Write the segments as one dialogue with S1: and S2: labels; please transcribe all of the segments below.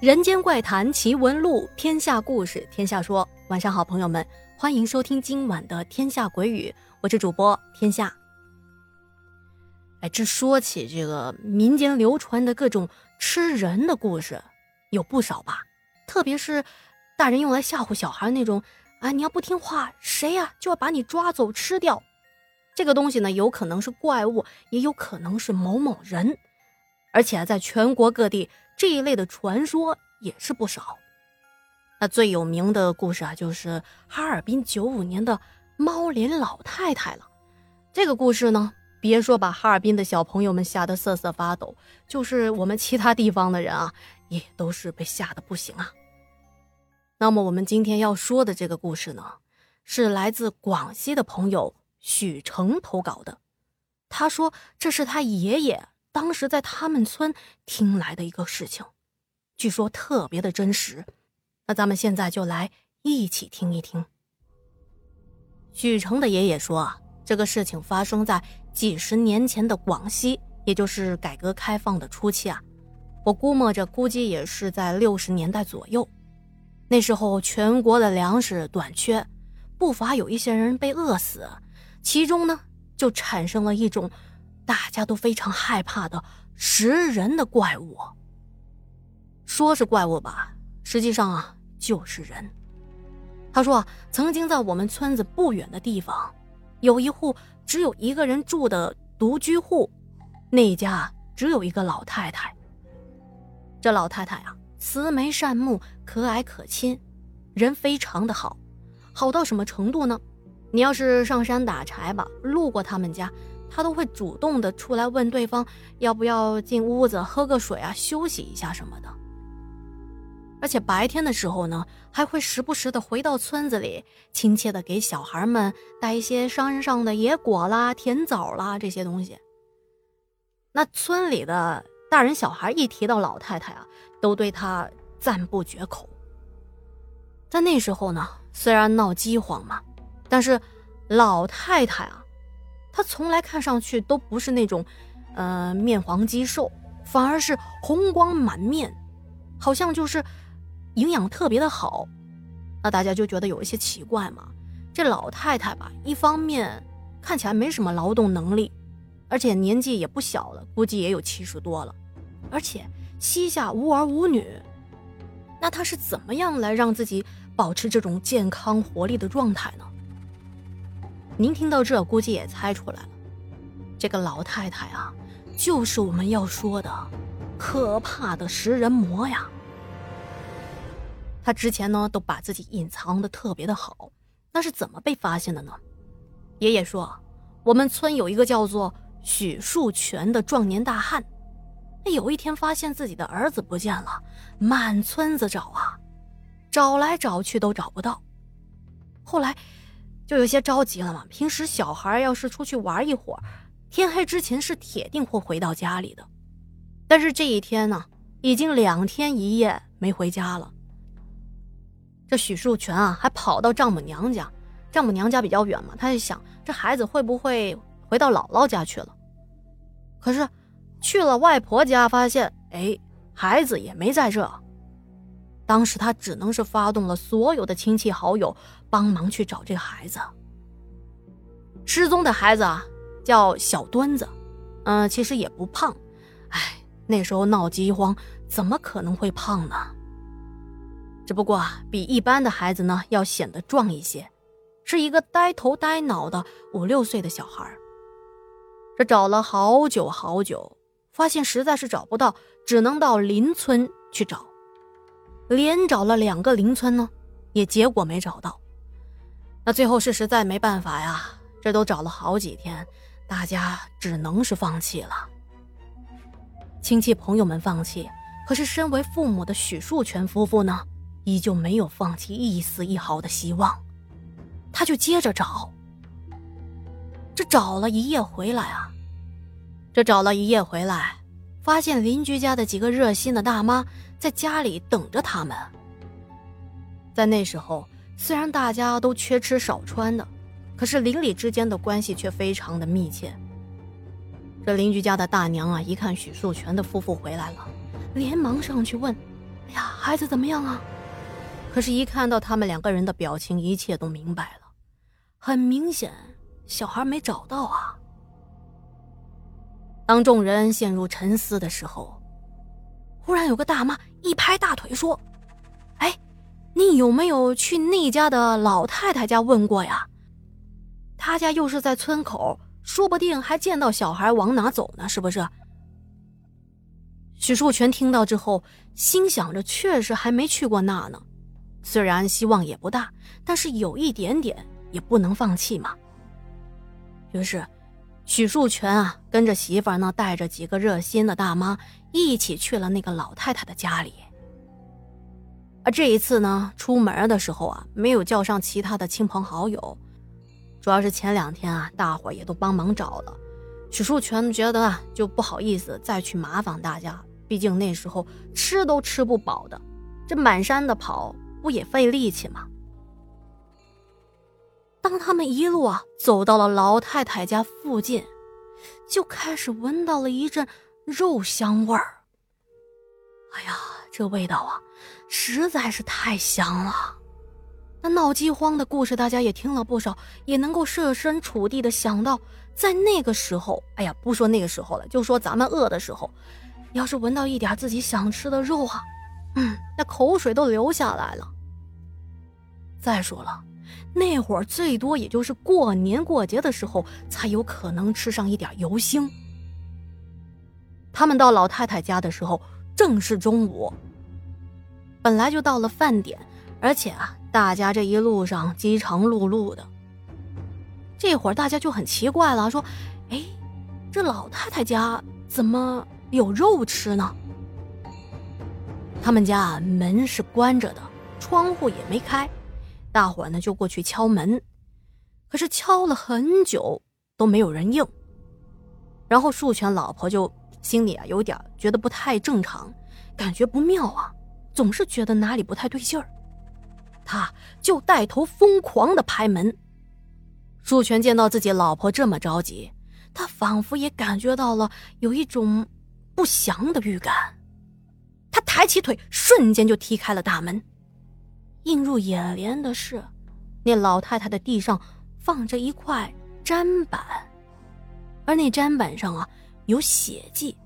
S1: 人间怪谈奇闻录，天下故事，天下说。晚上好，朋友们，欢迎收听今晚的《天下鬼语》，我是主播天下。哎，这说起这个民间流传的各种吃人的故事，有不少吧？特别是大人用来吓唬小孩那种，啊，你要不听话，谁呀就要把你抓走吃掉。这个东西呢，有可能是怪物，也有可能是某某人，而且在全国各地。这一类的传说也是不少。那最有名的故事啊，就是哈尔滨九五年的猫脸老太太了。这个故事呢，别说把哈尔滨的小朋友们吓得瑟瑟发抖，就是我们其他地方的人啊，也都是被吓得不行啊。那么我们今天要说的这个故事呢，是来自广西的朋友许成投稿的。他说这是他爷爷。当时在他们村听来的一个事情，据说特别的真实。那咱们现在就来一起听一听。许成的爷爷说啊，这个事情发生在几十年前的广西，也就是改革开放的初期啊。我估摸着，估计也是在六十年代左右。那时候全国的粮食短缺，不乏有一些人被饿死，其中呢就产生了一种。大家都非常害怕的食人的怪物。说是怪物吧，实际上啊就是人。他说，曾经在我们村子不远的地方，有一户只有一个人住的独居户，那家只有一个老太太。这老太太啊，慈眉善目，可蔼可亲，人非常的好，好到什么程度呢？你要是上山打柴吧，路过他们家。他都会主动的出来问对方要不要进屋子喝个水啊，休息一下什么的。而且白天的时候呢，还会时不时的回到村子里，亲切的给小孩们带一些山上的野果啦、甜枣啦这些东西。那村里的大人小孩一提到老太太啊，都对她赞不绝口。在那时候呢，虽然闹饥荒嘛，但是老太太啊。他从来看上去都不是那种，呃，面黄肌瘦，反而是红光满面，好像就是营养特别的好。那大家就觉得有一些奇怪嘛。这老太太吧，一方面看起来没什么劳动能力，而且年纪也不小了，估计也有七十多了，而且膝下无儿无女。那她是怎么样来让自己保持这种健康活力的状态呢？您听到这，估计也猜出来了，这个老太太啊，就是我们要说的可怕的食人魔呀。她之前呢，都把自己隐藏的特别的好，那是怎么被发现的呢？爷爷说，我们村有一个叫做许树全的壮年大汉，有一天发现自己的儿子不见了，满村子找啊，找来找去都找不到，后来。就有些着急了嘛。平时小孩要是出去玩一会儿，天黑之前是铁定会回到家里的。但是这一天呢，已经两天一夜没回家了。这许树全啊，还跑到丈母娘家，丈母娘家比较远嘛，他就想这孩子会不会回到姥姥家去了？可是去了外婆家，发现哎，孩子也没在这。当时他只能是发动了所有的亲戚好友帮忙去找这个孩子。失踪的孩子啊，叫小墩子，嗯，其实也不胖，哎，那时候闹饥荒，怎么可能会胖呢？只不过比一般的孩子呢要显得壮一些，是一个呆头呆脑的五六岁的小孩。这找了好久好久，发现实在是找不到，只能到邻村去找。连找了两个邻村呢，也结果没找到。那最后是实在没办法呀，这都找了好几天，大家只能是放弃了。亲戚朋友们放弃，可是身为父母的许树全夫妇呢，依旧没有放弃一丝一毫的希望。他就接着找，这找了一夜回来啊，这找了一夜回来。发现邻居家的几个热心的大妈在家里等着他们。在那时候，虽然大家都缺吃少穿的，可是邻里之间的关系却非常的密切。这邻居家的大娘啊，一看许树全的夫妇回来了，连忙上去问：“哎呀，孩子怎么样啊？可是，一看到他们两个人的表情，一切都明白了。很明显，小孩没找到啊。当众人陷入沉思的时候，忽然有个大妈一拍大腿说：“，你有没有去那家的老太太家问过呀？他家又是在村口，说不定还见到小孩往哪走呢，是不是？”许树全听到之后，心想着确实还没去过那呢。虽然希望也不大，但是有一点点也不能放弃嘛。于是，许树全啊，跟着媳妇儿呢，带着几个热心的大妈，一起去了那个老太太的家里。而这一次呢，出门的时候啊，没有叫上其他的亲朋好友，主要是前两天啊，大伙也都帮忙找了。许树全觉得啊就不好意思再去麻烦大家，毕竟那时候吃都吃不饱的，这满山的跑。不也费力气吗？当他们一路啊走到了老太太家附近，就开始闻到了一阵肉香味儿。哎呀，这味道啊，实在是太香了！那闹饥荒的故事大家也听了不少，也能够设身处地的想到，在那个时候，哎呀，不说那个时候了，就说咱们饿的时候，要是闻到一点自己想吃的肉啊。嗯，那口水都流下来了。再说了，那会儿最多也就是过年过节的时候才有可能吃上一点油腥。他们到老太太家的时候正是中午，本来就到了饭点，而且啊，大家这一路上饥肠辘辘的。这会儿大家就很奇怪了，说：“哎，这老太太家怎么有肉吃呢？”他们家门是关着的，窗户也没开，大伙呢就过去敲门，可是敲了很久都没有人应。然后树全老婆就心里啊有点觉得不太正常，感觉不妙啊，总是觉得哪里不太对劲儿，他就带头疯狂的拍门。树权见到自己老婆这么着急，他仿佛也感觉到了有一种不祥的预感。他抬起腿，瞬间就踢开了大门。映入眼帘的是，那老太太的地上放着一块砧板，而那砧板上啊有血迹。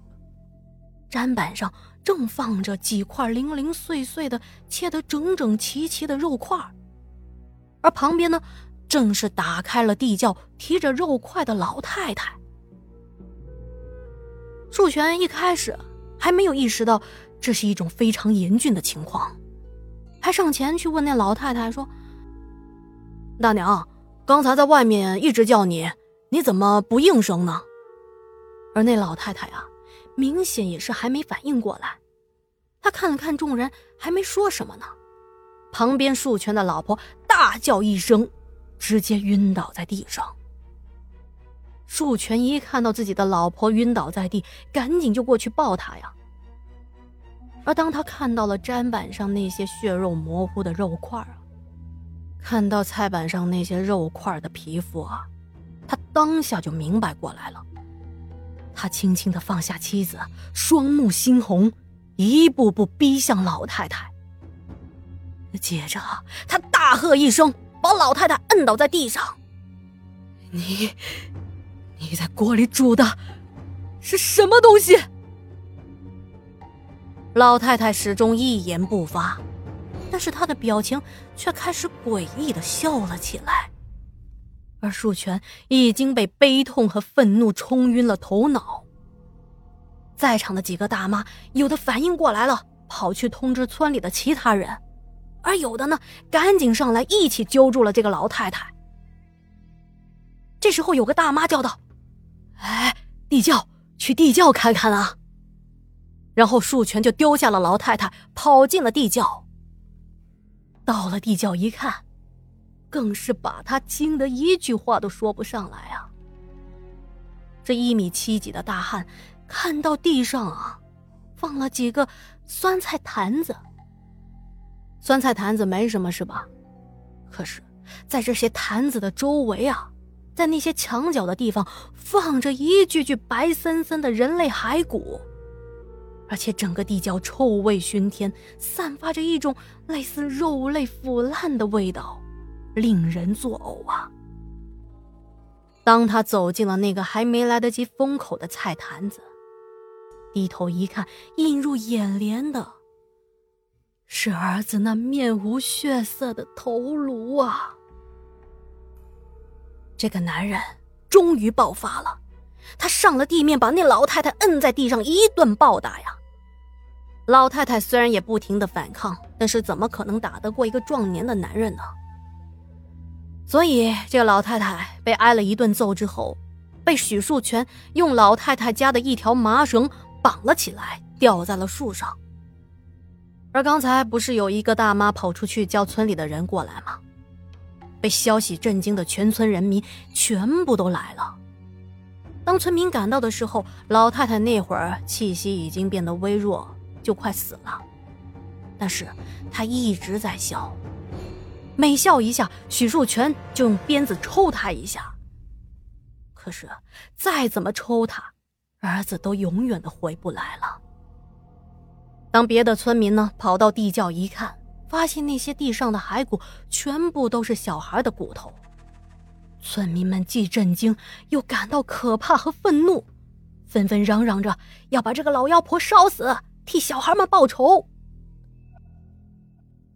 S1: 砧板上正放着几块零零碎碎的、切得整整齐齐的肉块，而旁边呢，正是打开了地窖、提着肉块的老太太。树泉一开始还没有意识到。这是一种非常严峻的情况，还上前去问那老太太说：“大娘，刚才在外面一直叫你，你怎么不应声呢？”而那老太太啊，明显也是还没反应过来。他看了看众人，还没说什么呢。旁边树泉的老婆大叫一声，直接晕倒在地上。树权一看到自己的老婆晕倒在地，赶紧就过去抱她呀。而当他看到了砧板上那些血肉模糊的肉块啊，看到菜板上那些肉块的皮肤啊，他当下就明白过来了。他轻轻的放下妻子，双目猩红，一步步逼向老太太。接着，他大喝一声，把老太太摁倒在地上：“你，你在锅里煮的是什么东西？”老太太始终一言不发，但是她的表情却开始诡异的笑了起来。而树泉已经被悲痛和愤怒冲晕了头脑。在场的几个大妈有的反应过来了，跑去通知村里的其他人，而有的呢，赶紧上来一起揪住了这个老太太。这时候，有个大妈叫道：“哎，地窖，去地窖看看啊！”然后树泉就丢下了老太太，跑进了地窖。到了地窖一看，更是把他惊得一句话都说不上来啊！这一米七几的大汉看到地上啊，放了几个酸菜坛子。酸菜坛子没什么是吧？可是，在这些坛子的周围啊，在那些墙角的地方，放着一具具白森森的人类骸骨。而且整个地窖臭味熏天，散发着一种类似肉类腐烂的味道，令人作呕啊！当他走进了那个还没来得及封口的菜坛子，低头一看，映入眼帘的是儿子那面无血色的头颅啊！这个男人终于爆发了，他上了地面，把那老太太摁在地上一顿暴打呀！老太太虽然也不停的反抗，但是怎么可能打得过一个壮年的男人呢？所以这个老太太被挨了一顿揍之后，被许树全用老太太家的一条麻绳绑了起来，吊在了树上。而刚才不是有一个大妈跑出去叫村里的人过来吗？被消息震惊的全村人民全部都来了。当村民赶到的时候，老太太那会儿气息已经变得微弱。就快死了，但是她一直在笑，每笑一下，许树全就用鞭子抽他一下。可是再怎么抽他，儿子都永远的回不来了。当别的村民呢跑到地窖一看，发现那些地上的骸骨全部都是小孩的骨头，村民们既震惊又感到可怕和愤怒，纷纷嚷嚷着要把这个老妖婆烧死。替小孩们报仇。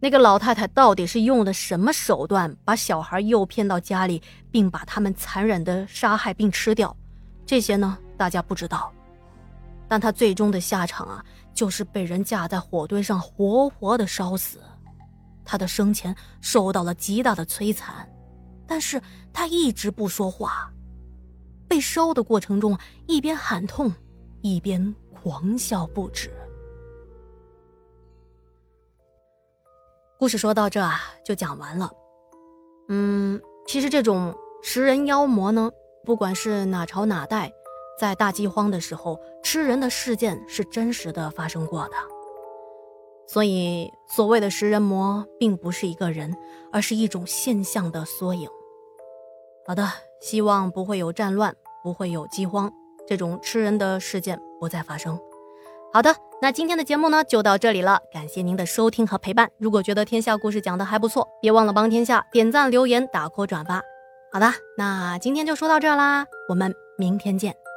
S1: 那个老太太到底是用了什么手段把小孩诱骗到家里，并把他们残忍的杀害并吃掉？这些呢，大家不知道。但她最终的下场啊，就是被人架在火堆上活活的烧死。她的生前受到了极大的摧残，但是她一直不说话。被烧的过程中，一边喊痛，一边狂笑不止。故事说到这啊，就讲完了。嗯，其实这种食人妖魔呢，不管是哪朝哪代，在大饥荒的时候吃人的事件是真实的发生过的。所以，所谓的食人魔并不是一个人，而是一种现象的缩影。好的，希望不会有战乱，不会有饥荒，这种吃人的事件不再发生。好的。那今天的节目呢，就到这里了。感谢您的收听和陪伴。如果觉得天下故事讲的还不错，别忘了帮天下点赞、留言、打 call、转发。好的，那今天就说到这啦，我们明天见。